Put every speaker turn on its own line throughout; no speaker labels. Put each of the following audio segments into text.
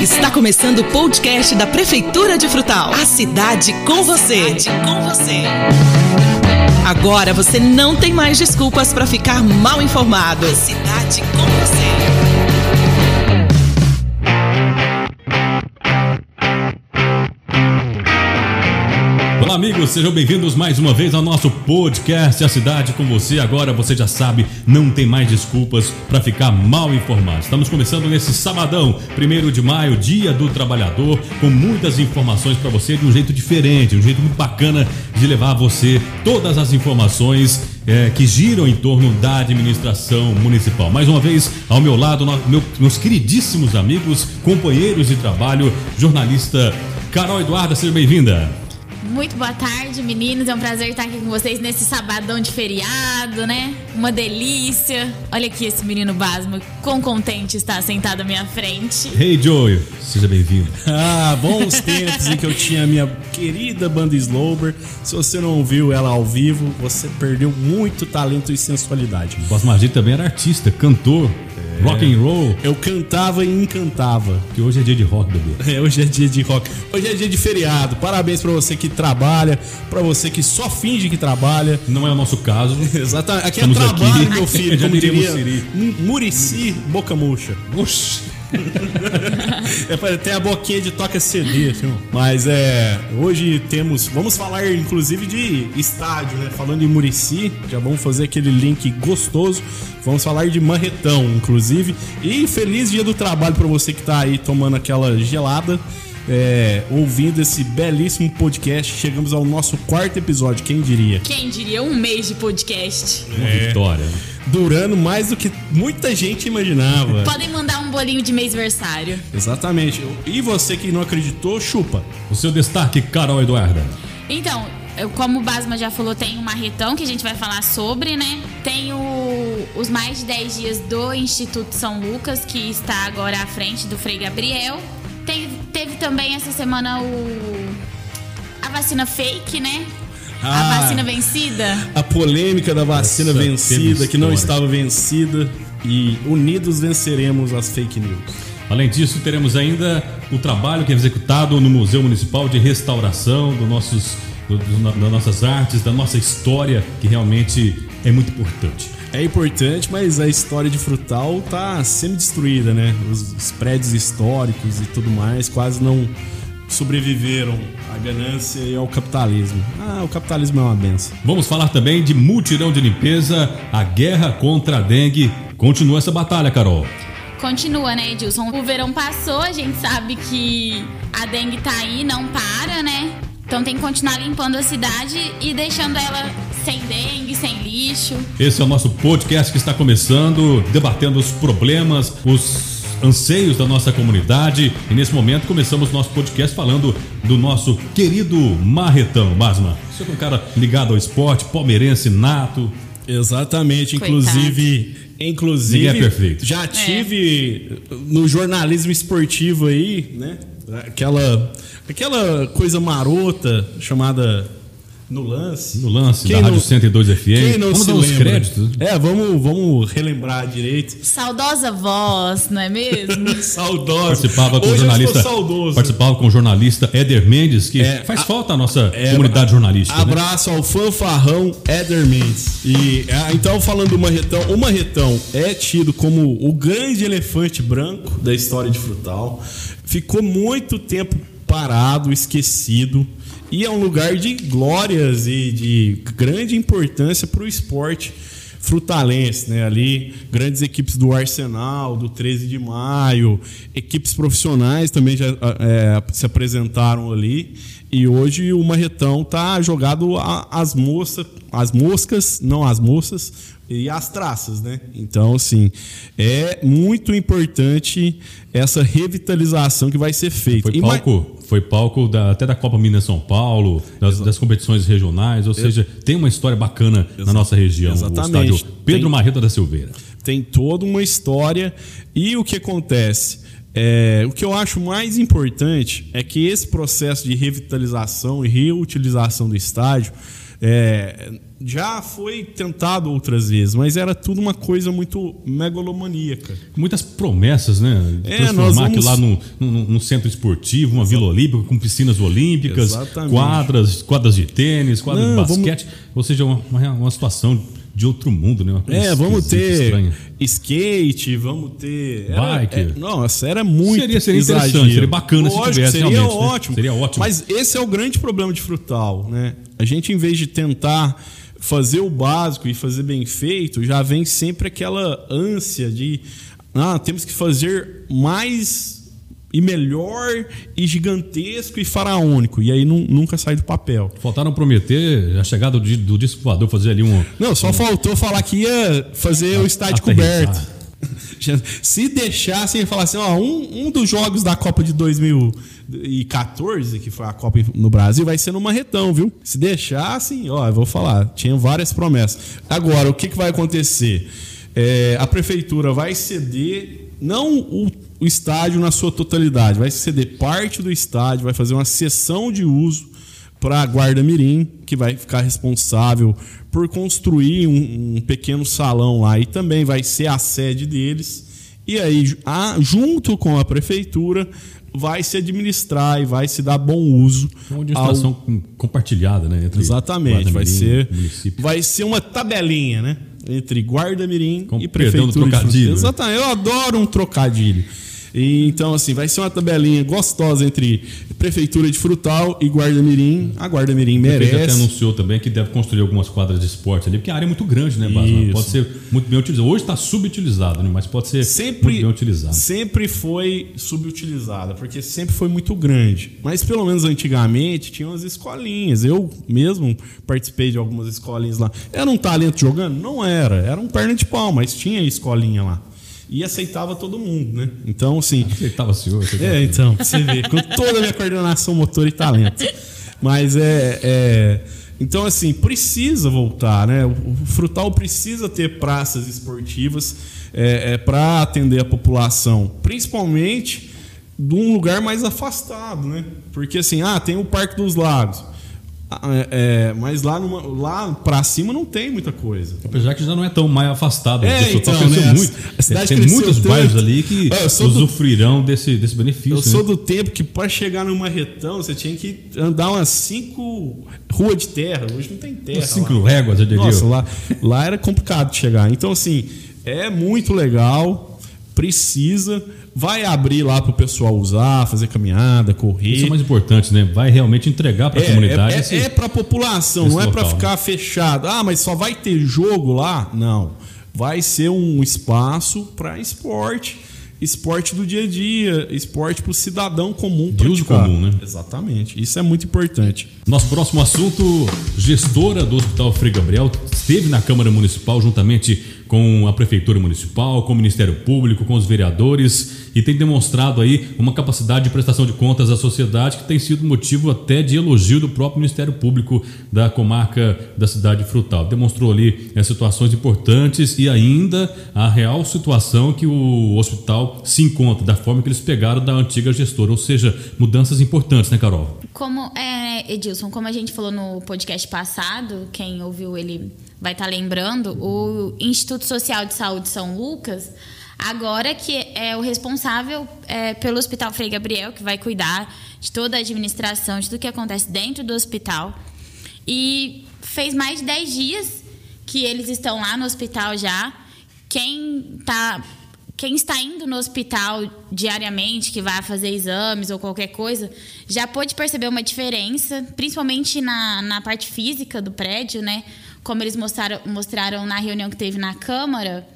Está começando o podcast da Prefeitura de Frutal. A cidade com você. Cidade com você. Agora você não tem mais desculpas para ficar mal informado. A cidade com você.
Amigos, sejam bem-vindos mais uma vez ao nosso podcast A Cidade com você. Agora você já sabe, não tem mais desculpas para ficar mal informado. Estamos começando nesse sabadão, 1 de maio, Dia do Trabalhador, com muitas informações para você de um jeito diferente, um jeito muito bacana de levar a você todas as informações é, que giram em torno da administração municipal. Mais uma vez, ao meu lado, meu- meus queridíssimos amigos, companheiros de trabalho, jornalista Carol Eduarda, seja bem-vinda.
Muito boa tarde, meninos. É um prazer estar aqui com vocês nesse sabadão de feriado, né? Uma delícia. Olha aqui esse menino Basma, quão contente está sentado à minha frente.
Hey Joey, seja bem-vindo.
Ah, bons tempos em que eu tinha a minha querida banda Slowber. Se você não ouviu ela ao vivo, você perdeu muito talento e sensualidade.
Basmagir também era artista, cantor, rock and roll,
Eu cantava e encantava.
que hoje é dia de rock, bebê.
É, hoje é dia de rock. Hoje é dia de feriado. Parabéns pra você que trabalha, pra você que só finge que trabalha.
Não é o nosso caso.
Exatamente. Aqui
Estamos
é trabalho,
aqui.
meu filho. Como
diria
Murici, boca murcha. É, tem a boquinha de toca CD, assim. Mas é. Hoje temos. Vamos falar inclusive de estádio, né? Falando em Murici, já vamos fazer aquele link gostoso. Vamos falar de Marretão, inclusive. E feliz dia do trabalho pra você que tá aí tomando aquela gelada. É, ouvindo esse belíssimo podcast. Chegamos ao nosso quarto episódio, quem diria?
Quem diria um mês de podcast?
Uma vitória.
Durando mais do que muita gente imaginava.
Podem mandar um bolinho de mêsversário.
Exatamente. E você que não acreditou, chupa.
O seu destaque, Carol Eduarda.
Então, eu- como o Basma já falou, tem o Marretão que a gente vai falar sobre, né? Tem o- os mais de 10 dias do Instituto São Lucas, que está agora à frente do Frei Gabriel. Tem- também essa semana o a vacina fake, né?
Ah.
a vacina vencida.
A polêmica da vacina
Essa
vencida,
teve
que não estava vencida. E unidos venceremos as fake news.
Além disso, teremos ainda o trabalho que é executado no Museu Municipal de Restauração dos nossos, do- do- das nossas artes, da nossa história, que realmente é muito importante.
É importante, mas a história de Frutal tá semi-destruída, né? Os, os prédios históricos e tudo mais quase não sobreviveram à ganância e ao capitalismo. Ah, o capitalismo é uma benção.
Vamos falar também de mutirão de limpeza, a guerra contra a dengue. Continua essa batalha, Carol.
Continua, né, Edilson? O verão passou, a gente sabe que a dengue tá aí, não para, né? Então tem que continuar limpando a cidade e deixando ela sem dengue, sem lixo.
Esse é o nosso podcast que está começando, debatendo os problemas, os anseios da nossa comunidade. E nesse momento começamos nosso podcast falando do nosso querido Marretão. Basma, você é um cara ligado ao esporte, palmeirense nato.
Exatamente,
Coitado.
inclusive, inclusive
Ninguém é perfeito.
já tive no jornalismo esportivo aí, né? Aquela aquela coisa marota chamada no lance.
No lance
Quem
da Rádio
não-
102 FM.
Quem não
Vamos
se
dar
lembra?
créditos.
É, vamos, vamos relembrar direito.
Saudosa voz, não é mesmo?
Saudoso.
Participava com o
Hoje
jornalista.
Saudoso.
Participava com o jornalista Éder Mendes, que
É,
faz
a-
falta a nossa
É,
comunidade jornalística. né?
Abraço ao fanfarrão Éder Mendes. E ah, então, falando do Marretão, o Marretão é tido como o grande elefante branco da história de Frutal. Ficou muito tempo parado, esquecido. E é um lugar de glórias e de grande importância para o esporte frutalense, né? Ali, grandes equipes do Arsenal, do 13 de maio, equipes profissionais também já é, se apresentaram ali. E hoje o Marretão tá jogado as moças, as moscas, não as moças, e as traças, né? Então, assim, é muito importante essa revitalização que vai ser feita.
Foi
ma-
palco, foi palco da- até da Copa Minas São Paulo, das, das competições regionais, ou seja, tem uma história bacana na nossa região.
Exatamente.
O estádio Pedro
Tem-
Marreta da Silveira.
tem toda uma história. E o que acontece? É, o que eu acho mais importante é que esse processo de revitalização e reutilização do estádio É, já foi tentado outras vezes, mas era tudo uma coisa muito megalomaníaca.
Muitas promessas, né?
É,
Transformar
vamos-
aquilo lá num, num- num centro esportivo, uma vila olímpica com piscinas olímpicas,
Exatamente.
quadras, quadras de tênis, quadras
Não,
de basquete. Ou seja, uma, uma, uma situação de outro mundo, né? Uma coisa
É, vamos ter
estranha.
skate, vamos ter. era-
Bike.
é, não, essa era muito.
Seria- seria interessante, seria bacana se
Lógico,
tivesse,
seria
né?
ótimo.
Seria ótimo.
Mas esse é o grande problema de frutal, né? A gente, em vez de tentar fazer o básico e fazer bem feito, já vem sempre aquela ânsia de ah, temos que fazer mais e melhor e gigantesco e faraônico. E aí nu- nunca sai do papel.
Faltaram prometer a chegada do, do disco voador, fazer ali um.
Não, só faltou falar que ia fazer o estádio coberto. Se deixassem falar assim, ó, um, um dos jogos da Copa de 2014, que foi a Copa no Brasil, vai ser no Marretão, viu? Se deixassem, ó, eu vou falar, tinha várias promessas. Agora, o que, que vai acontecer? É, a prefeitura vai ceder, não o, o estádio na sua totalidade, vai ceder parte do estádio, vai fazer uma cessão de uso para a Guarda Mirim, que vai ficar responsável por construir um, um pequeno salão lá e também vai ser a sede deles. E aí, a- junto com a prefeitura, vai se administrar e vai se dar bom uso.
Uma administração com- compartilhada, né?
Exatamente, vai ser, vai ser uma tabelinha, né? Entre Guarda Mirim
Com
e
perdão do
Prefeitura. de
trocadilho, né?
Exatamente, eu adoro um trocadilho. E, então, assim, vai ser uma tabelinha gostosa entre Prefeitura de Frutal e Guarda Mirim. A Guarda Mirim
O prefeito até
merece.
anunciou também que deve construir algumas quadras de esporte ali, porque a área é muito grande, né, Basma? Pode ser muito bem utilizado. Hoje está subutilizado, né? Mas pode ser
sempre,
muito bem utilizado.
sempre foi subutilizada, porque sempre foi muito grande. Mas pelo menos antigamente tinha umas escolinhas. Eu mesmo participei de algumas escolinhas lá. Era um talento jogando? Não era. Era um perna de pau, mas tinha escolinha lá. E aceitava todo mundo, né? Então, assim.
Aceitava, senhor. aceitava.
É, então, você ver, com toda a minha coordenação motor e talento. Mas é, é- Então, assim, precisa voltar, né? O o Frutal precisa ter praças esportivas é, para atender a população, principalmente de um lugar mais afastado, né? Porque assim, ah, tem o Parque dos Lagos. Ah, é, é, mas lá, numa, lá pra cima não tem muita coisa.
Apesar que já não é tão mais afastado.
É,
o pessoal
então, né,
muito.
a cidade
Tem muitos
tanto.
bairros ali que
eu sou do-
usufruirão desse, desse benefício.
Eu sou
né?
do tempo que para chegar no Marretão você tinha que andar umas cinco ruas de terra. Hoje não tem terra.
Cinco
lá.
léguas, eu diria.
Nossa, lá, lá era complicado de chegar. Então, assim, é muito legal, precisa, vai abrir lá para o pessoal usar, fazer caminhada, correr.
Isso é mais importante, né? Vai realmente entregar para a
É,
comunidade.
é,
esse-
é, para a população, não é para
local,
ficar fechado. Ah, mas só vai ter jogo lá? Não. Vai ser um espaço para esporte. Esporte do dia a dia, esporte para o cidadão comum
De uso comum, né?
Exatamente. Isso é muito importante.
Nosso próximo assunto, gestora do Hospital Frei Gabriel esteve na Câmara Municipal juntamente com a Prefeitura Municipal, com o Ministério Público, com os vereadores e tem demonstrado aí uma capacidade de prestação de contas à sociedade que tem sido motivo até de elogio do próprio Ministério Público da comarca da cidade de Frutal. Demonstrou ali eh, situações importantes e ainda a real situação que o hospital se encontra, da forma que eles pegaram da antiga gestora, ou seja, mudanças importantes, né, Carol?
Como, é, Edilson, como a gente falou no podcast passado, quem ouviu ele vai estar lembrando, o Instituto Social de Saúde São Lucas, agora que é o responsável é, pelo Hospital Frei Gabriel, que vai cuidar de toda a administração, de tudo que acontece dentro do hospital. E fez mais de 10 dias que eles estão lá no hospital já. Quem tá quem está indo no hospital diariamente, que vai fazer exames ou qualquer coisa, já pôde perceber uma diferença, principalmente na, na parte física do prédio, né? Como eles mostraram, mostraram na reunião que teve na Câmara,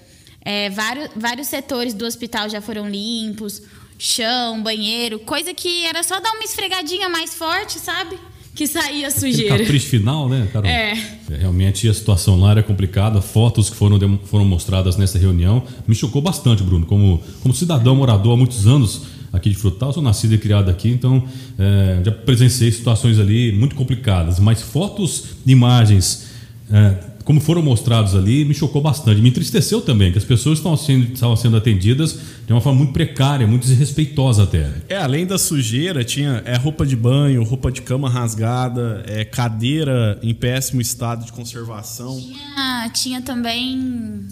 é, vários, vários setores do hospital já foram limpos, chão, banheiro, coisa que era só dar uma esfregadinha mais forte, sabe? Que saía
Aquele
sujeira.
capricho final, né, Carol?
É.
Realmente a situação lá era complicada. Fotos que foram, foram mostradas nessa reunião me chocou bastante, Bruno. Como, como cidadão morador há muitos anos aqui de Frutal, sou nascido e criado aqui, então é, já presenciei situações ali muito complicadas. Mas fotos, imagens é, como foram mostrados ali, me chocou bastante. Me entristeceu também, que as pessoas estavam sendo, estavam sendo atendidas de uma forma muito precária, muito desrespeitosa até.
É, além da sujeira, tinha é, roupa de banho, roupa de cama rasgada, é, cadeira em péssimo estado de conservação.
Tinha, tinha também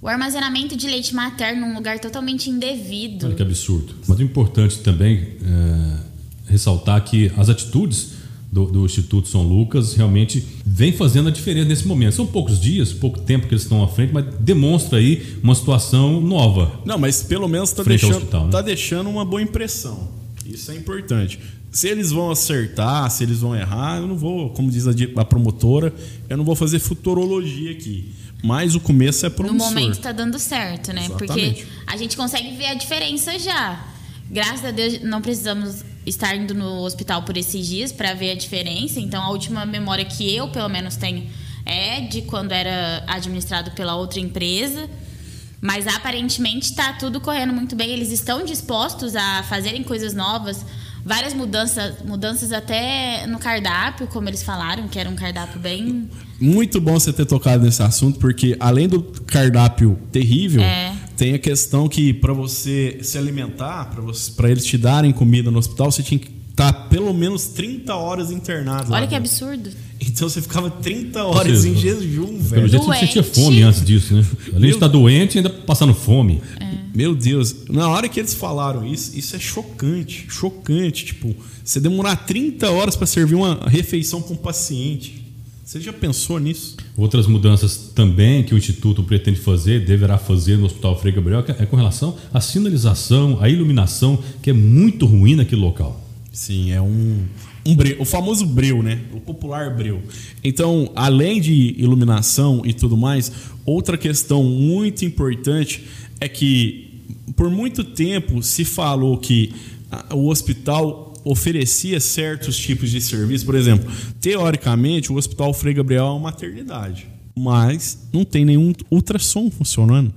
o armazenamento de leite materno num lugar totalmente indevido.
Olha que absurdo. Mas o importante também é ressaltar que as atitudes do, do, Instituto São Lucas realmente vem fazendo a diferença nesse momento. São poucos dias, pouco tempo que eles estão à frente, mas demonstra aí uma situação nova.
Não, mas pelo menos está deixando, né? tá deixando uma boa impressão. Isso é importante. Se eles vão acertar, se eles vão errar, eu não vou, como diz a, a promotora, eu não vou fazer futurologia aqui. Mas o começo é promissor.
No momento está dando certo, né? Exatamente. Porque a gente consegue ver a diferença já. Graças a Deus não precisamos estar indo no hospital por esses dias para ver a diferença. Então, a última memória que eu, pelo menos, tenho é de quando era administrado pela outra empresa. Mas aparentemente está tudo correndo muito bem. Eles estão dispostos a fazerem coisas novas, várias mudanças, mudanças até no cardápio, como eles falaram, que era um cardápio bem.
Muito bom você ter tocado nesse assunto, porque além do cardápio terrível, é. Tem a questão que para você se alimentar, para eles te darem comida no hospital, você tinha que estar tá pelo menos 30 horas internado.
Olha que absurdo.
Então você ficava 30 horas seja, em jejum, velho.
Pelo jeito você sentia fome antes disso, né? Além Meu... de estar doente, ainda passando fome.
É. Meu Deus, na hora que eles falaram isso, isso é chocante, chocante. Tipo, você demorar 30 horas para servir uma refeição para um paciente. Você já pensou nisso?
Outras mudanças também que o Instituto pretende fazer, deverá fazer no Hospital Frei Gabriel, é com relação à sinalização, à iluminação, que é muito ruim naquele local.
Sim, é um, um breu, o famoso breu, né? O popular breu. Então, além de iluminação e tudo mais, outra questão muito importante é que por muito tempo se falou que o hospital oferecia certos tipos de serviço. Por exemplo, teoricamente, o Hospital Frei Gabriel é uma maternidade, mas não tem nenhum ultrassom funcionando.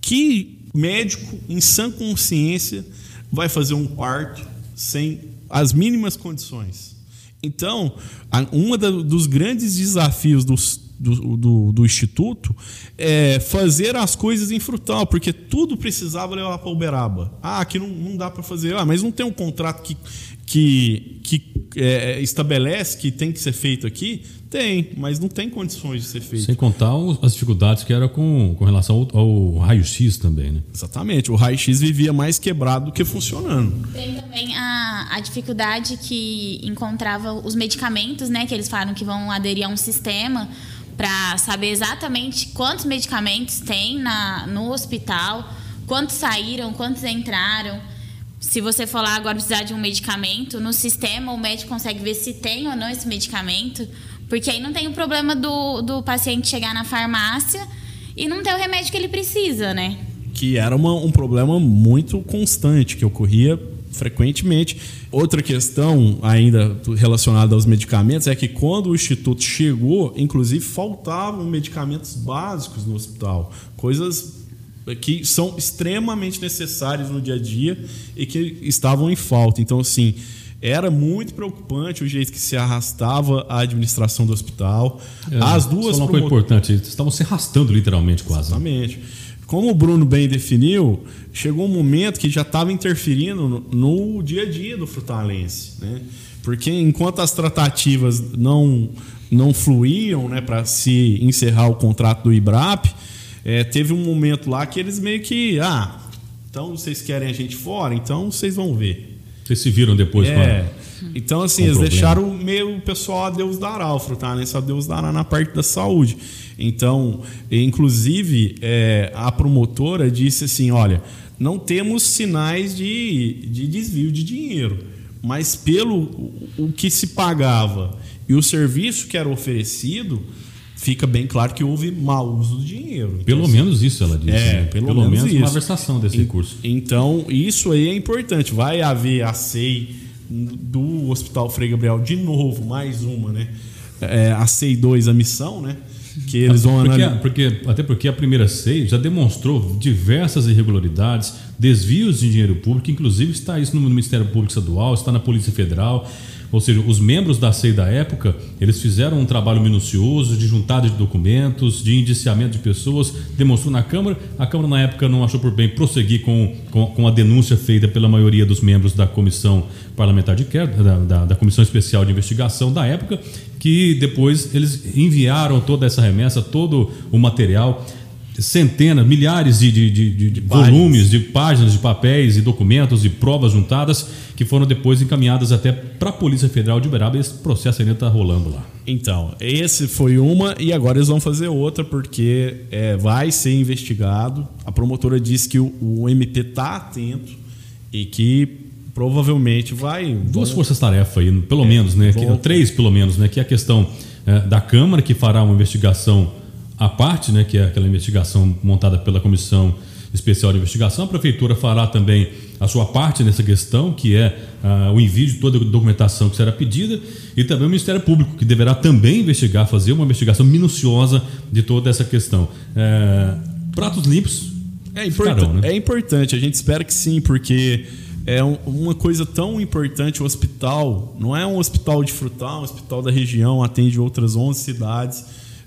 Que médico em sã consciência vai fazer um parto sem as mínimas condições. Então, um dos grandes desafios dos, do, do, do, Instituto é fazer as coisas em frutal, porque tudo precisava levar para Uberaba. Ah, aqui não, não dá para fazer. Ah, mas não tem um contrato que, que, que é, estabelece que tem que ser feito aqui? Tem, mas não tem condições de ser feito.
Sem contar as dificuldades que era com, com relação ao, ao raio-x também, né?
Exatamente. O raio-x vivia mais quebrado do que funcionando.
Tem também a, a dificuldade que encontrava os medicamentos, né? Que eles falaram que vão aderir a um sistema para saber exatamente quantos medicamentos tem na, no hospital, quantos saíram, quantos entraram. Se você for lá agora precisar de um medicamento, no sistema o médico consegue ver se tem ou não esse medicamento porque aí não tem o problema do, do paciente chegar na farmácia e não ter o remédio que ele precisa, né?
Que era uma, um problema muito constante, que ocorria frequentemente. Outra questão, ainda relacionada aos medicamentos, é que quando o Instituto chegou, inclusive faltavam medicamentos básicos no hospital, coisas que são extremamente necessárias no dia a dia e que estavam em falta. Então, assim, era muito preocupante o jeito que se arrastava a administração do hospital.
É, As duas. Só uma coisa importante, eles estavam se arrastando literalmente quase.
Exatamente. Como o Bruno bem definiu, chegou um momento que já estava interferindo no, no, dia a dia do frutalense. Né? Porque enquanto as tratativas não, não fluíam né, para se encerrar o contrato do IBRAP, é, teve um momento lá que eles meio que. Ah, então vocês querem a gente fora? Então vocês vão ver.
Vocês se viram depois
é. Então, assim, eles problema. deixaram meio o pessoal a Deus dará, o frutanense a Deus dará na parte da saúde. Então, inclusive, é, a promotora disse assim: olha, não temos sinais de, de desvio de dinheiro, mas pelo o que se pagava e o serviço que era oferecido, fica bem claro que houve mau uso do dinheiro.
Então, pelo assim, menos isso ela disse.
É, né? pelo, pelo, menos, menos
uma versação desse e, recurso.
Então, isso aí é importante. Vai haver a SEI do Hospital Frei Gabriel de novo, mais uma, né? É, a SEI 2, a missão, né?
Que eles vão porque, analisar. Porque, até porque a primeira SEI já demonstrou diversas irregularidades, desvios de dinheiro público, inclusive está isso no Ministério Público Estadual, está na Polícia Federal. Ou seja, os membros da SEI da época, eles fizeram um trabalho minucioso de juntada de documentos, de indiciamento de pessoas, demonstrou na Câmara. A Câmara, na época, não achou por bem prosseguir com, com, com a denúncia feita pela maioria dos membros da Comissão Parlamentar de Queda, da, da, da Comissão Especial de Investigação da época, que depois eles enviaram toda essa remessa, todo o material centenas, milhares de, de, de, de volumes, de páginas, de papéis e documentos e provas juntadas que foram depois encaminhadas até para a Polícia Federal de Uberaba e esse processo ainda está rolando lá.
Então, esse foi uma e agora eles vão fazer outra porque é, vai ser investigado. A promotora disse que o, o MP está atento e que provavelmente vai.
Duas forças-tarefa aí, pelo é, menos, né? Três, pelo menos, né? Que é a questão é, da Câmara, que fará uma investigação à parte, né? Que é aquela investigação montada pela Comissão Especial de Investigação. A Prefeitura fará também a sua parte nessa questão, que é uh, o envio de toda a documentação que será pedida, e também o Ministério Público, que deverá também investigar, fazer uma investigação minuciosa de toda essa questão. É, pratos limpos.
É, importante, né? é importante, a gente espera que sim, porque é uma coisa tão importante o hospital, não é um hospital de frutal, é um hospital da região, atende outras 11 cidades,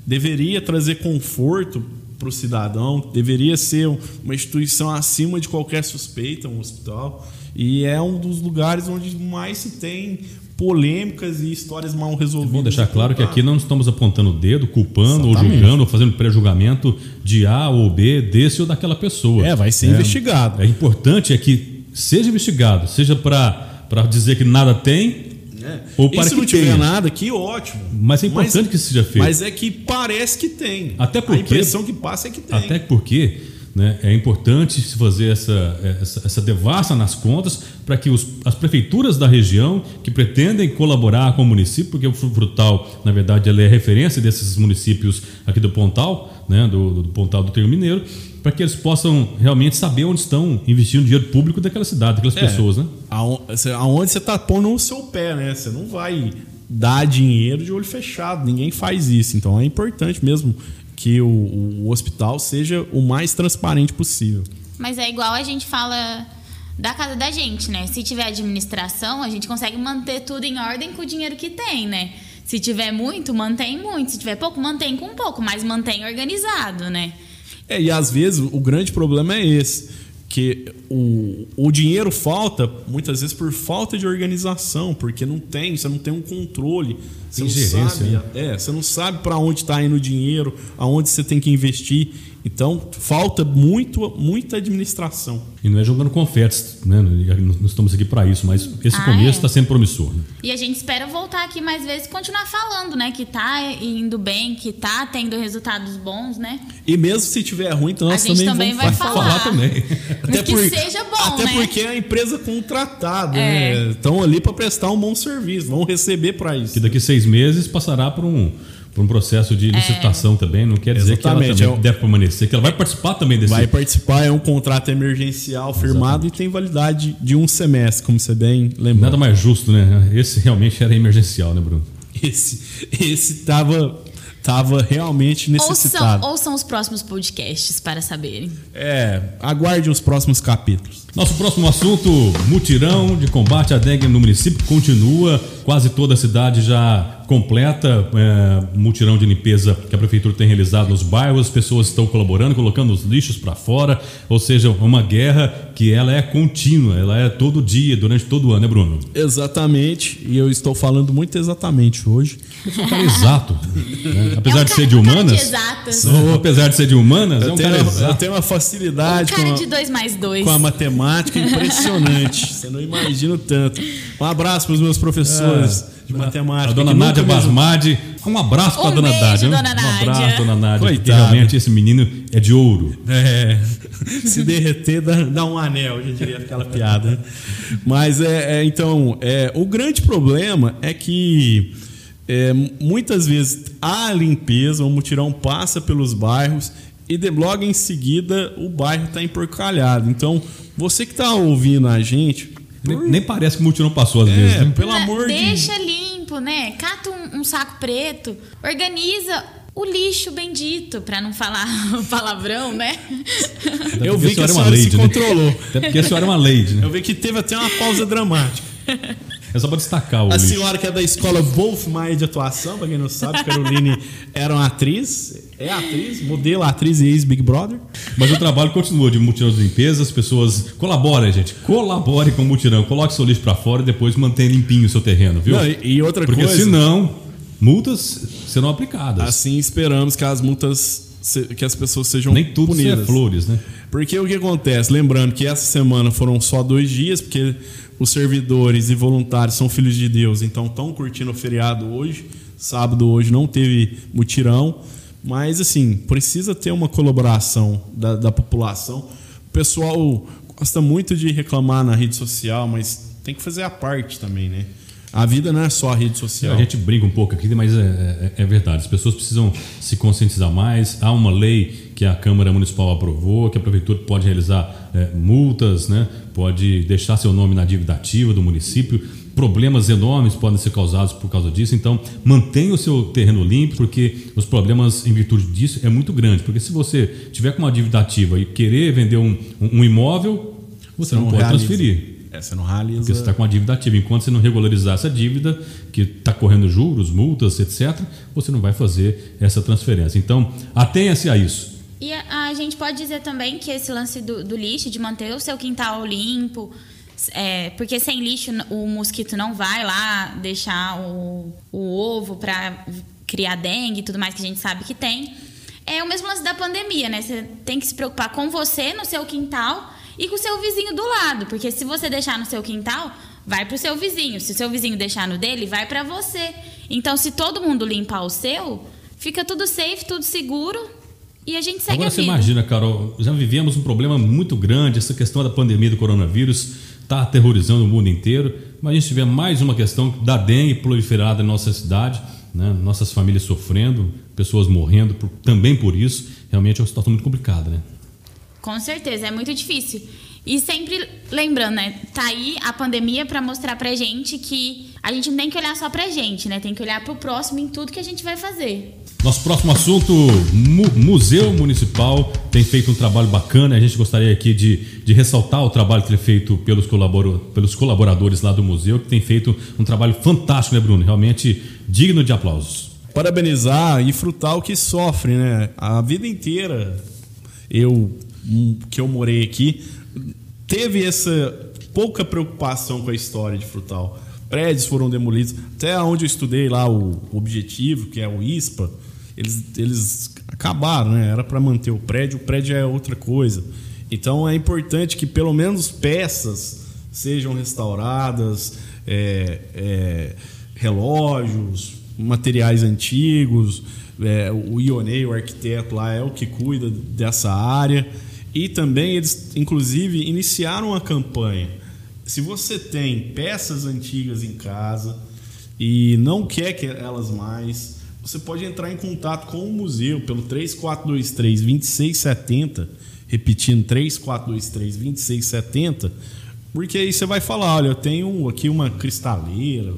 deveria trazer conforto para o cidadão, deveria ser uma instituição acima de qualquer suspeita, um hospital, e é um dos lugares onde mais se tem polêmicas e histórias mal resolvidas.
É bom deixar claro que aqui não estamos apontando o dedo, culpando Exatamente. ou julgando ou fazendo pré-julgamento de A ou B, desse ou daquela pessoa.
É, vai ser é, investigado.
É importante é que seja investigado, seja para dizer que nada tem
é. Ou para e se que não tiver tenha. nada, que ótimo.
Mas é importante mas, que seja feito.
Mas é que parece que tem.
Até porque,
a impressão que passa é que tem.
Até porque né, é importante se fazer essa, essa, essa devassa nas contas para que os, as prefeituras da região que pretendem colaborar com o município, porque o Frutal, na verdade, é referência desses municípios aqui do Pontal, né, do, do Pontal do Termo Mineiro, para que eles possam realmente saber onde estão investindo dinheiro público daquela cidade, daquelas é, pessoas, né?
Aonde você está pondo o seu pé, né? Você não vai dar dinheiro de olho fechado, ninguém faz isso. Então é importante mesmo que o, o hospital seja o mais transparente possível.
Mas é igual a gente fala da casa da gente, né? Se tiver administração, a gente consegue manter tudo em ordem com o dinheiro que tem, né? Se tiver muito, mantém muito. Se tiver pouco, mantém com pouco, mas mantém organizado, né?
É, e às vezes o grande problema é esse, que o, o dinheiro falta muitas vezes por falta de organização, porque não tem, você não tem um controle, você não sabe, né? é, você não sabe para onde está indo o dinheiro, aonde você tem que investir. Então, falta muito, muita administração.
E não é jogando confetes, né? Não estamos aqui para isso, mas esse ah, começo está é. sendo promissor. Né?
E a gente espera voltar aqui mais vezes e continuar falando, né? Que tá indo bem, que tá tendo resultados bons, né?
E mesmo se tiver ruim, então nós também, também
vamos vai falar. falar também.
Até
que por, seja bom,
até
né?
porque é a empresa contratada, é. né? Estão ali para prestar um bom serviço, vão receber para isso.
Que daqui seis meses passará por um por um processo de licitação é. também, não quer dizer Exatamente. que ela também é deve permanecer, que ela vai participar também desse.
Vai participar, é um contrato emergencial firmado Exatamente. e tem validade de um semestre, como você bem lembrou.
Nada mais justo, né? Esse realmente era emergencial, né, Bruno?
Esse, esse tava estava realmente necessitado.
Ouçam, ouçam os próximos podcasts para saberem.
É, aguarde os próximos capítulos.
Nosso próximo assunto: mutirão de combate à dengue no município continua. Quase toda a cidade já completa, é, mutirão de limpeza que a prefeitura tem realizado nos bairros, as pessoas estão colaborando, colocando os lixos para fora, ou seja, uma guerra que ela é contínua, ela é todo dia, durante todo o ano, né, Bruno?
Exatamente, e eu estou falando muito exatamente hoje.
Eu sou um cara exato, né? apesar é um de ser de humanas. De sou, apesar de ser de humanas, eu é um cara
uma,
exato.
Eu tenho uma facilidade
um cara com, a, de dois mais dois.
com a matemática impressionante. Você não imagina o tanto. Um abraço para os meus professores. É de matemática.
A dona Nádia Basmadi. Um abraço um para dona Nádia.
Dona Nádia.
Um abraço, dona Nádia. Porque realmente esse menino é de ouro.
É. Se derreter, dá, dá um anel, já diria aquela piada. Mas é, é então, é, o grande problema é que é, muitas vezes a limpeza, o mutirão passa pelos bairros e de logo em seguida o bairro está emporcalhado. Então, você que está ouvindo a gente,
nem, nem, parece que o mutirão passou às é, vezes. Né?
Pelo amor Deixa de... limpo, né? Cata um, um, saco preto, organiza o lixo bendito, para não falar palavrão, né?
Eu vi que a senhora se
né?
controlou.
Até porque a senhora é uma lady, né?
Eu vi que teve até uma pausa dramática.
É só pra destacar o
A
lixo.
senhora que é da escola Wolf Maia de atuação, pra quem não sabe, Caroline era uma atriz, é atriz, modelo, atriz e ex-Big Brother.
Mas o trabalho continua de mutirão de limpeza, as pessoas colaborem, gente. Colabore com o mutirão. Coloque seu lixo pra fora e depois mantenha limpinho o seu terreno, viu?
Não, e, outra
Porque
coisa,
senão, multas serão aplicadas.
assim esperamos que as multas, que as pessoas sejam
Nem tudo é
punidas.
flores, né?
Porque o que acontece? Lembrando que essa semana foram só dois dias, porque os servidores e voluntários são filhos de Deus, então estão curtindo o feriado hoje. Sábado hoje não teve mutirão, mas assim, precisa ter uma colaboração da, da população. O pessoal gosta muito de reclamar na rede social, mas tem que fazer a parte também, né? A vida não é só a rede social.
A gente brinca um pouco aqui, mas é, é- é verdade. As pessoas precisam se conscientizar mais. Há uma lei que a Câmara Municipal aprovou, que a Prefeitura pode realizar é, multas, né? pode deixar seu nome na dívida ativa do município. Problemas enormes podem ser causados por causa disso. Então, mantenha o seu terreno limpo, porque os problemas em virtude disso é muito grande. Porque se você tiver com uma dívida ativa e querer vender um, um- imóvel, você não, pode
realiza.
transferir.
É, você não realiza.
Porque você está com a dívida ativa. Enquanto você não regularizar essa dívida, que está correndo juros, multas, etc., você não vai fazer essa transferência. Então, atenha-se a isso.
E a, a gente pode dizer também que esse lance do, do lixo, de manter o seu quintal limpo, é, porque sem lixo o mosquito não vai lá deixar o, o ovo para criar dengue e tudo mais que a gente sabe que tem. É o mesmo lance da pandemia, né? Você tem que se preocupar com você no seu quintal e com o seu vizinho do lado, porque se você deixar no seu quintal, vai pro seu vizinho. Se o seu vizinho deixar no dele, vai para você. Então, se todo mundo limpar o seu, fica tudo safe, tudo seguro e a gente segue
Agora você
vida.
imagina, Carol, já vivemos um problema muito grande, essa questão da pandemia do coronavírus está aterrorizando o mundo inteiro. Mas a gente tiver mais uma questão da dengue proliferada em nossa cidade, né? nossas famílias sofrendo, pessoas morrendo por- também por isso. Realmente é uma situação muito complicada, né?
Com certeza, é muito difícil. E sempre lembrando, né? Tá aí a pandemia para mostrar pra gente que a gente não tem que olhar só pra gente, né? Tem que olhar pro próximo em tudo que a gente vai fazer.
Nosso próximo assunto, Mu- Museu Municipal tem feito um trabalho bacana. A gente gostaria aqui de, de ressaltar o trabalho que é feito pelos, colaboro, pelos colaboradores lá do museu, que tem feito um trabalho fantástico, né, Bruno? Realmente digno de aplausos.
parabenizar e Frutal que sofre, né? A vida inteira, eu hum, que eu morei aqui, teve essa pouca preocupação com a história de Frutal. Prédios foram demolidos. Até onde eu estudei lá o objetivo, que é o ISPA, eles, eles acabaram, né? Era para manter o prédio, o prédio é outra coisa. Então é importante que pelo menos peças sejam restauradas, é, é, relógios, materiais antigos. É, o Ionei, o arquiteto lá, é o que cuida dessa área. E também eles, inclusive, iniciaram uma campanha. Se você tem peças antigas em casa e não quer que elas mais, você pode entrar em contato com o museu pelo 3423 2670, repetindo 3423 2670, porque aí você vai falar, olha, eu tenho aqui uma cristaleira,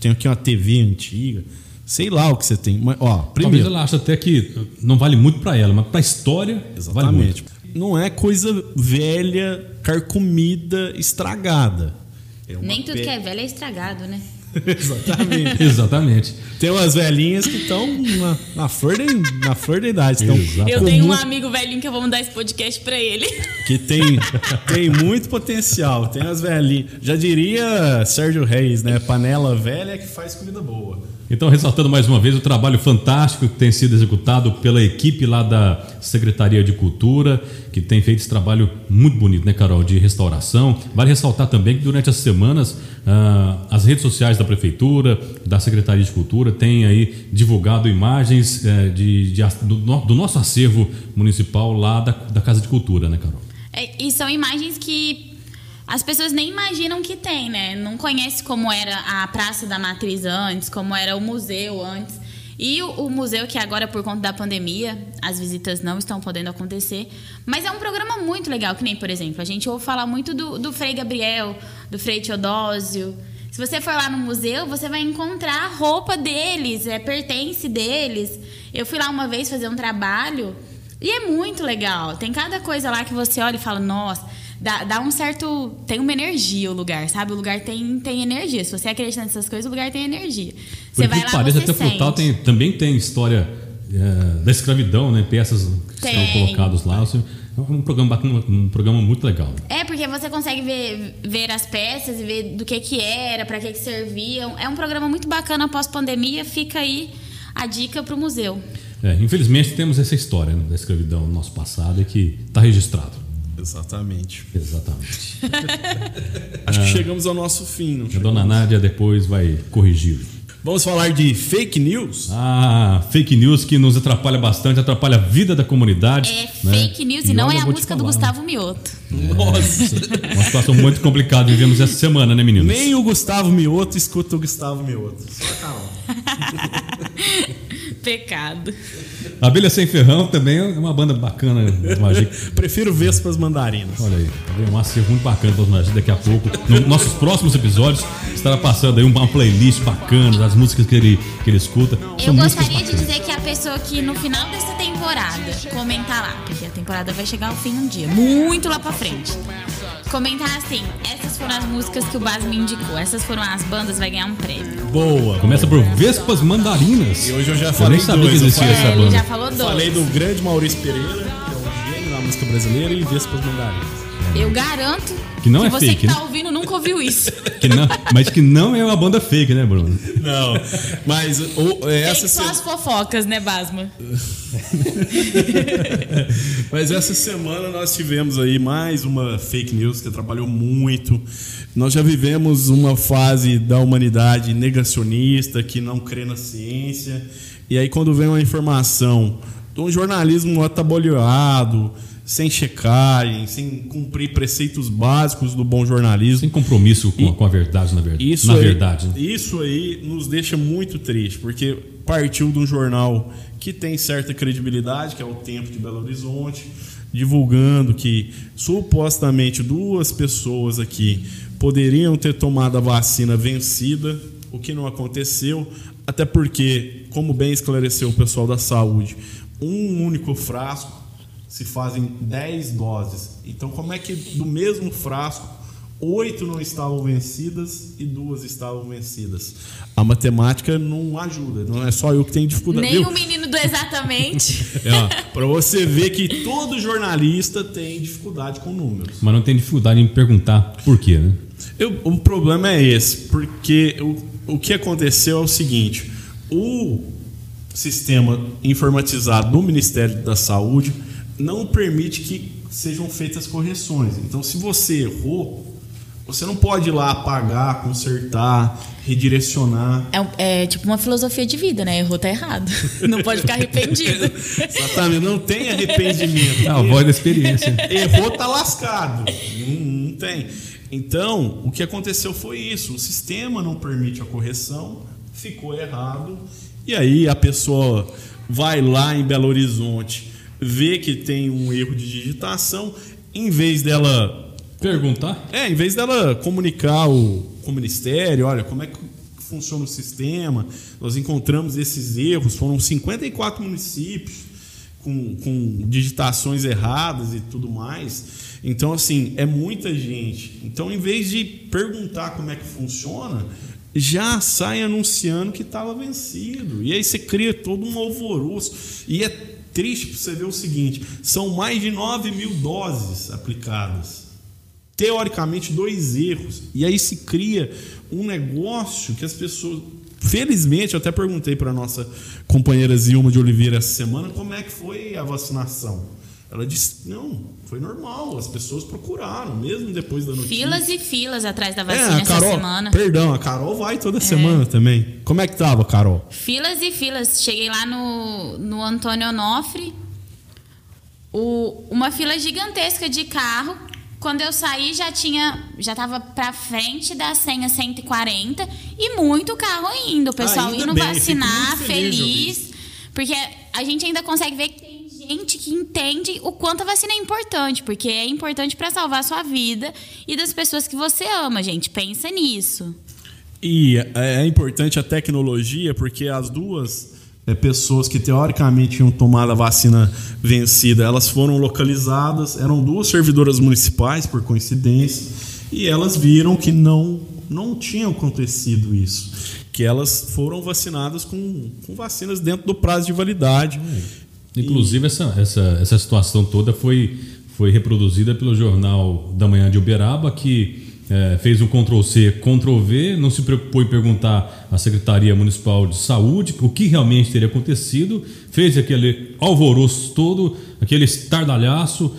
tenho aqui uma TV antiga, sei lá o que você tem, mas ó,
Talvez
primeiro,
ela ache até que não vale muito para ela, mas para a história vale
Exatamente.
muito.
Não é coisa velha, carcomida, estragada. É
Nem tudo
pe-
que é velho é estragado, né?
Exatamente.
Exatamente.
Tem umas velhinhas que estão na, na, flor da, na flor da idade.
Exato.
Eu tenho um amigo velhinho que eu vou mandar esse podcast pra ele.
que tem, tem muito potencial. Tem as velhinhas. Já diria Sérgio Reis, né? Panela velha é que faz comida boa.
Então, ressaltando mais uma vez o trabalho fantástico que tem sido executado pela equipe lá da Secretaria de Cultura, que tem feito esse trabalho muito bonito, né, Carol, de restauração. Vale ressaltar também que durante as semanas ah, as redes sociais da Prefeitura, da Secretaria de Cultura, têm aí divulgado imagens eh, de, de do, do nosso acervo municipal lá da, da Casa de Cultura, né, Carol?
É, e são imagens que as pessoas nem imaginam que tem, né? Não conhece como era a Praça da Matriz antes, como era o museu antes. E o, o museu, que agora, por conta da pandemia, as visitas não estão podendo acontecer. Mas é um programa muito legal, que nem, por exemplo, a gente ouve falar muito do, do Frei Gabriel, do Frei Teodósio. Se você for lá no museu, você vai encontrar a roupa deles, é pertence deles. Eu fui lá uma vez fazer um trabalho e é muito legal. Tem cada coisa lá que você olha e fala, nossa, dá, dá um certo. Tem uma energia o lugar, sabe? O lugar tem, tem energia. Se você acredita nessas coisas, o lugar tem energia. Você
Por
vai
que
lá,
pareça,
você
até Frutal
sente.
tem, também tem história é, da escravidão, né? Peças que
Tem.
estão colocadas lá. Assim, É um programa um programa muito legal.
É, porque você consegue ver, ver as peças e ver do que que era, para que que serviam. É um programa muito bacana pós-pandemia. Fica aí a dica pro museu.
É, infelizmente temos essa história né, da escravidão no nosso passado e que está registrado.
Exatamente.
Exatamente.
Acho que chegamos ao nosso fim. Não
A
chegamos?
dona Nádia depois vai corrigir.
Vamos falar de fake news?
Ah, fake news que nos atrapalha bastante, atrapalha a vida da comunidade.
É
né?
fake news e, não é a música do
falar,
Gustavo Mioto.
Nossa.
Uma situação muito complicada vivemos essa semana, né, meninos?
Nem o Gustavo Mioto escuta o Gustavo Mioto. Só a Carol.
Pecado.
Abelha Sem Ferrão também é uma banda bacana, Magic.
Prefiro Vespas Mandarinas.
Olha aí, tá? Uma ser muito bacana para nós daqui a pouco. Nos nossos próximos episódios estará passando aí uma playlist bacana das músicas que ele, que ele escuta.
Eu gostaria de dizer que a pessoa que no final dessa temporada comentar lá, porque a temporada vai chegar ao fim um dia, muito lá pra frente. Comentar assim, essas foram as músicas que o Bas me indicou, essas foram as bandas, vai ganhar um prêmio.
Boa.
Começa por Vespas Mandarinas.
E hoje eu já
Eu
falei
nem sabia
dois,
que existia
eu
essa
É, ele
banda.
já falou dois.
Falei do grande Maurício Pereira, que é um gênio da música brasileira, e Vespas Mandarinas.
Eu garanto
Que não é
você
fake,
que tá
né?
ouvindo nunca ouviu isso.
Que não- mas que não é uma banda fake, né, Bruno?
Não, mas o, é, essa
são
se-
as fofocas, né, Basma?
Mas essa semana nós tivemos aí mais uma fake news que atrapalhou muito. Nós já vivemos uma fase da humanidade negacionista, que não crê na ciência. E aí quando vem uma informação de um jornalismo atabolhado, sem checagem, sem cumprir preceitos básicos do bom jornalismo,
Sem compromisso com, a- com a verdade, na verdade.
isso
na
aí,
verdade. né?
Isso aí nos deixa muito triste, porque partiu de um jornal que tem certa credibilidade, que é o Tempo de Belo Horizonte, divulgando que supostamente duas pessoas aqui poderiam ter tomado a vacina vencida, o que não aconteceu, até porque, como bem esclareceu o pessoal da saúde, um único frasco se fazem 10 doses. Então, como é que do mesmo frasco oito não estavam vencidas e duas estavam vencidas. A matemática não ajuda, não é só eu que tenho dificuldade.
Nem
viu?
o menino do exatamente.
Para você ver que todo jornalista tem dificuldade com números.
Mas não tem dificuldade em perguntar por quê, né?
Eu- o problema é esse, porque o, o que aconteceu é o seguinte: o sistema informatizado do Ministério da Saúde não permite que sejam feitas correções. Então, se você errou, você não pode ir lá apagar, consertar, redirecionar.
É, é tipo uma filosofia de vida, né? Errou, tá errado. Não pode ficar arrependido.
Exatamente, não tem arrependimento.
É a voz da experiência.
Errou, tá lascado. Não, não tem. Então, o que aconteceu foi isso. O sistema não permite a correção, ficou errado. E aí a pessoa vai lá em Belo Horizonte, vê que tem um erro de digitação, em vez dela
Perguntar?
é, em vez dela comunicar o, com o ministério, olha, como é que funciona o sistema, nós encontramos esses erros, foram 54 municípios com, com digitações erradas e tudo mais. Então, assim, é muita gente. Então, em vez de perguntar como é que funciona, já sai anunciando que estava vencido. E aí você cria todo um alvoroço. E é triste para você ver o seguinte: são mais de 9 mil doses aplicadas teoricamente dois erros. E aí se cria um negócio que as pessoas. Felizmente, eu até perguntei para nossa companheira Zilma de Oliveira essa semana como é que foi a vacinação. Ela disse: não, foi normal, as pessoas procuraram, mesmo depois da notícia.
Filas e filas atrás da
é,
vacina
a
essa
Carol,
semana.
Perdão, a Carol vai toda semana também. Como é que tava, Carol?
Filas e filas. Cheguei lá no, no Antônio Onofre, o, uma fila gigantesca de carro. Quando eu saí, já tinha. Já tava pra frente da senha 140 e muito carro indo. O pessoal
Ainda
indo
bem,
vacinar,
feliz
feliz. Porque a gente ainda consegue ver gente que entende o quanto a vacina é importante. Porque é importante pra salvar a sua vida e das pessoas que você ama, gente. Pensa nisso.
E é é importante a tecnologia porque as duas é, pessoas que teoricamente tinham tomado a vacina vencida, elas foram localizadas, eram duas servidoras municipais, por coincidência, e elas viram que não, não tinha acontecido isso. Que elas foram vacinadas com, com vacinas dentro do prazo de validade.
Inclusive, e... essa, essa, essa situação toda foi, foi reproduzida pelo Jornal da Manhã de Uberaba, que é, fez um Ctrl-C, Ctrl-V, não se preocupou em perguntar à Secretaria Municipal de Saúde o que realmente teria acontecido, fez aquele alvoroço todo, aquele estardalhaço.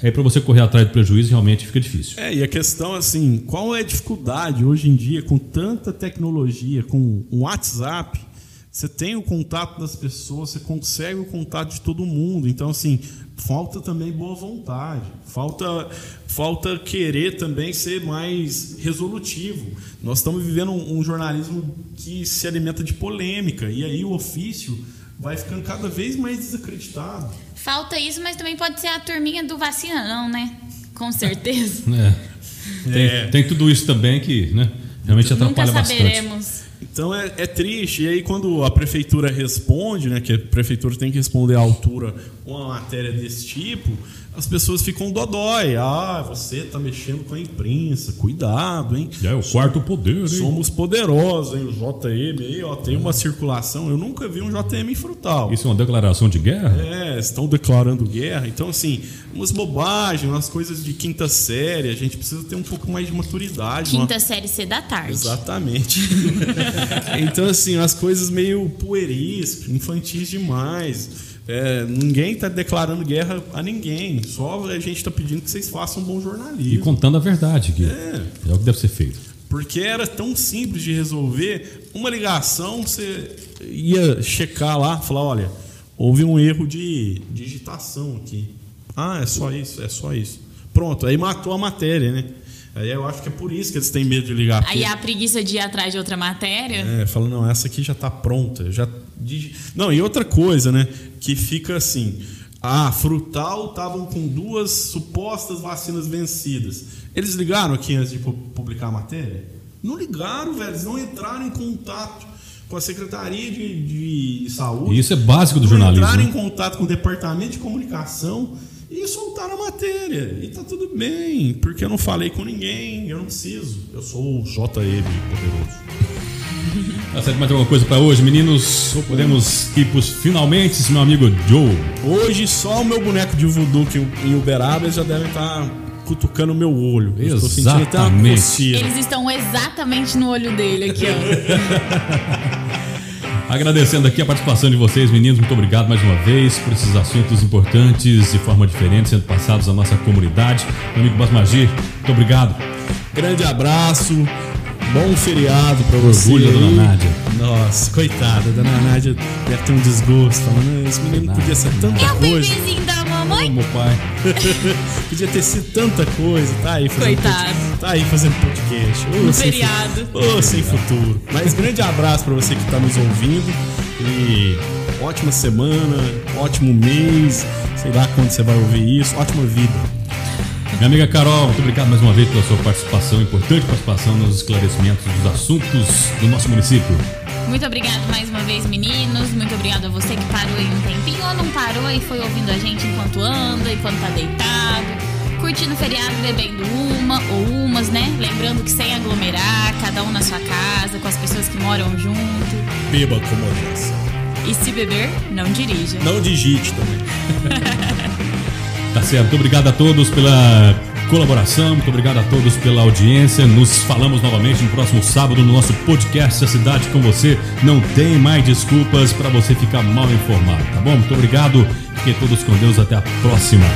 Aí para você correr atrás do prejuízo realmente fica difícil.
É, e a questão assim, qual é a dificuldade hoje em dia com tanta tecnologia, com um WhatsApp, você tem o contato das pessoas, você consegue o contato de todo mundo. Então, assim, falta também boa vontade, falta, falta querer também ser mais resolutivo. Nós estamos vivendo um, um jornalismo que se alimenta de polêmica, e aí o ofício vai ficando cada vez mais desacreditado.
Falta isso, mas também pode ser a turminha do vacina, não, né? Com certeza.
é. Tem, é. tem tudo isso também que né, realmente atrapalha
Nunca
saberemos.
bastante.
Então é, é, triste. E aí, quando a prefeitura responde, né, que a prefeitura tem que responder à altura uma matéria desse tipo, as pessoas ficam dodói. Ah, você está mexendo com a imprensa, cuidado, hein?
É o quarto poder, hein?
Somos poderosos, hein? O JM aí, ó, tem uma circulação. Eu nunca vi um JM em frutal.
Isso é uma declaração de guerra?
É, estão declarando guerra. Então, assim, umas bobagens, umas coisas de quinta série. A gente precisa ter um pouco mais de maturidade.
Quinta
uma...
série C da tarde.
Exatamente. então, assim, as coisas meio pueris, infantis demais. É, ninguém está declarando guerra a ninguém. Só a gente está pedindo que vocês façam um bom jornalismo.
E contando a verdade, que é. é o que deve ser feito.
Porque era tão simples de resolver. Uma ligação, você ia checar lá, falar, olha, houve um erro de digitação aqui. Ah, é só isso, é só isso. Pronto, aí matou a matéria, né? Aí eu acho que é por isso que eles têm medo de ligar.
Aí a preguiça de ir atrás de outra matéria.
É, fala, não, essa aqui já está pronta. Já... Não, e outra coisa, né? Que fica assim. Ah, Frutal estavam com duas supostas vacinas vencidas. Eles ligaram aqui antes de publicar a matéria? Não ligaram, velho. Eles não entraram em contato com a Secretaria de, de Saúde.
Isso é básico do jornalismo.
Entraram
né?
em contato com o Departamento de Comunicação e soltaram a matéria. E tá tudo bem, porque eu não falei com ninguém, eu não preciso. Eu sou o JM poderoso.
Tá certo, mais alguma coisa para hoje, meninos? Ou podemos ir pros finalmente, meu amigo Joe?
Hoje só o meu boneco de voodoo que em Uberaba já devem estar tá cutucando o meu olho.
Exatamente.
Eles estão exatamente no olho dele aqui, ó.
Agradecendo aqui a participação de vocês, meninos. Muito obrigado mais uma vez por esses assuntos importantes de forma diferente sendo passados à nossa comunidade. Meu amigo Basmagir, muito obrigado.
Grande abraço. Bom feriado pra você.
Orgulho dona Nádia.
Nossa, coitada, dona Nádia deve ter um desgosto. Falando, esse menino podia ser tanta
é
coisa.
É da mamãe?
Meu pai.
podia ter sido tanta coisa. Tá aí fazendo
Coitado.
Pod... Tá aí fazendo podcast.
Um feriado.
Ô, oh, sem futuro. Mas grande abraço pra você que tá nos ouvindo. E ótima semana, ótimo mês. Sei lá quando você vai ouvir isso. Ótima vida.
Minha amiga Carol, muito obrigado mais uma vez pela sua participação, importante participação nos esclarecimentos dos assuntos do nosso município.
Muito obrigado mais uma vez, meninos. Muito obrigado a você que parou aí um tempinho ou não parou e foi ouvindo a gente enquanto anda, enquanto tá deitado, curtindo o feriado, bebendo uma ou umas, né? Lembrando que sem aglomerar, cada um na sua casa, com as pessoas que moram junto.
Beba com moderação.
E se beber, não dirija.
Não digite também.
Tá certo. Muito obrigado a todos pela colaboração, muito obrigado a todos pela audiência. Nos falamos novamente no próximo sábado no nosso podcast A Cidade com Você. Não tem mais desculpas para você ficar mal informado, tá bom? Muito obrigado. Fiquem todos com Deus. Até a próxima.